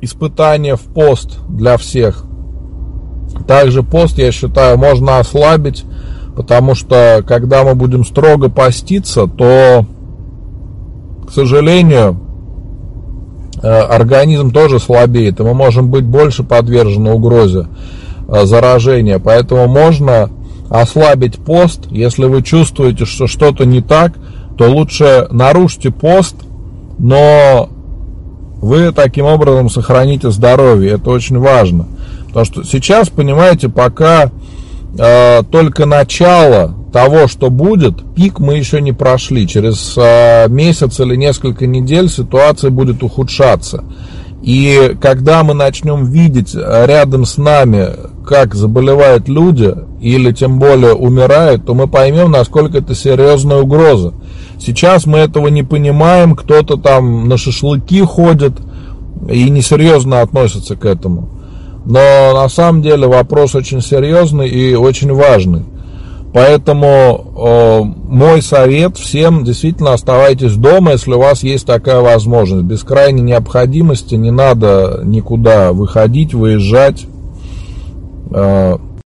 испытание в пост для всех. Также пост, я считаю, можно ослабить, потому что когда мы будем строго поститься, то, к сожалению, э, организм тоже слабеет, и мы можем быть больше подвержены угрозе э, заражения. Поэтому можно ослабить пост. Если вы чувствуете, что что-то не так, то лучше нарушьте пост, но вы таким образом сохраните здоровье. Это очень важно. Потому что сейчас, понимаете, пока э, только начало того, что будет, пик мы еще не прошли. Через э, месяц или несколько недель ситуация будет ухудшаться. И когда мы начнем видеть рядом с нами, как заболевают люди, или тем более умирают, то мы поймем, насколько это серьезная угроза. Сейчас мы этого не понимаем, кто-то там на шашлыки ходит и несерьезно относится к этому. Но на самом деле вопрос очень серьезный и очень важный. Поэтому э, мой совет всем действительно оставайтесь дома, если у вас есть такая возможность. Без крайней необходимости не надо никуда выходить, выезжать. Э,